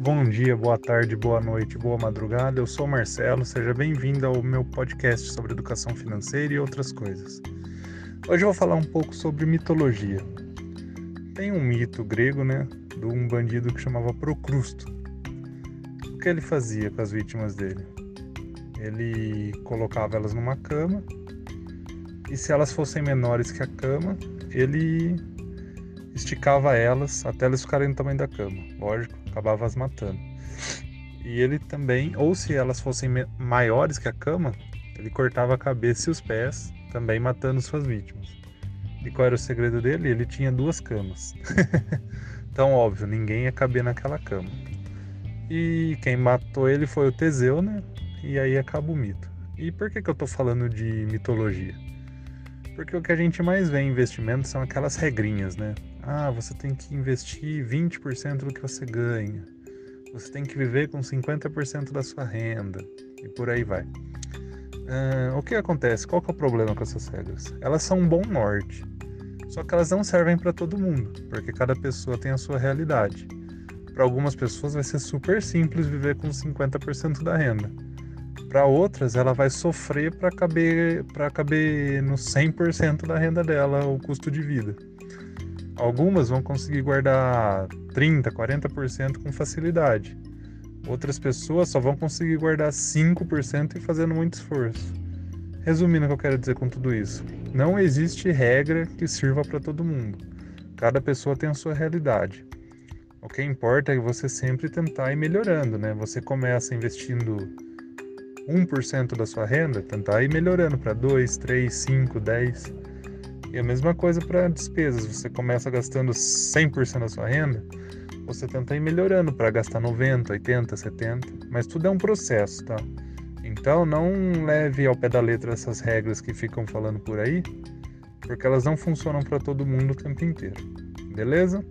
bom dia, boa tarde, boa noite, boa madrugada. Eu sou o Marcelo, seja bem-vindo ao meu podcast sobre educação financeira e outras coisas. Hoje eu vou falar um pouco sobre mitologia. Tem um mito grego, né, de um bandido que chamava Procrusto. O que ele fazia com as vítimas dele? Ele colocava elas numa cama e se elas fossem menores que a cama, ele esticava elas até elas ficarem do tamanho da cama. Lógico, acabava as matando. E ele também, ou se elas fossem maiores que a cama, ele cortava a cabeça e os pés, também matando suas vítimas. E qual era o segredo dele? Ele tinha duas camas. então, óbvio, ninguém ia caber naquela cama. E quem matou ele foi o Teseu, né? E aí acaba o mito. E por que, que eu tô falando de mitologia? Porque o que a gente mais vê em investimento são aquelas regrinhas, né? Ah, você tem que investir 20% do que você ganha. Você tem que viver com 50% da sua renda. E por aí vai. Uh, o que acontece? Qual que é o problema com essas regras? Elas são um bom norte. Só que elas não servem para todo mundo, porque cada pessoa tem a sua realidade. Para algumas pessoas vai ser super simples viver com 50% da renda. Para outras, ela vai sofrer para caber, caber no 100% da renda dela o custo de vida. Algumas vão conseguir guardar 30, 40% com facilidade. Outras pessoas só vão conseguir guardar 5% e fazendo muito esforço. Resumindo o que eu quero dizer com tudo isso, não existe regra que sirva para todo mundo. Cada pessoa tem a sua realidade. O que importa é você sempre tentar ir melhorando, né? Você começa investindo 1% da sua renda, tentar ir melhorando para 2, 3, 5, 10. E a mesma coisa para despesas. Você começa gastando 100% da sua renda, você tenta ir melhorando para gastar 90, 80, 70, mas tudo é um processo, tá? Então não leve ao pé da letra essas regras que ficam falando por aí, porque elas não funcionam para todo mundo o tempo inteiro. Beleza?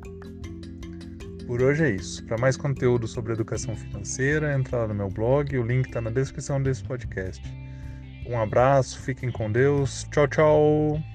Por hoje é isso. Para mais conteúdo sobre educação financeira, entra lá no meu blog, o link está na descrição desse podcast. Um abraço, fiquem com Deus. Tchau, tchau.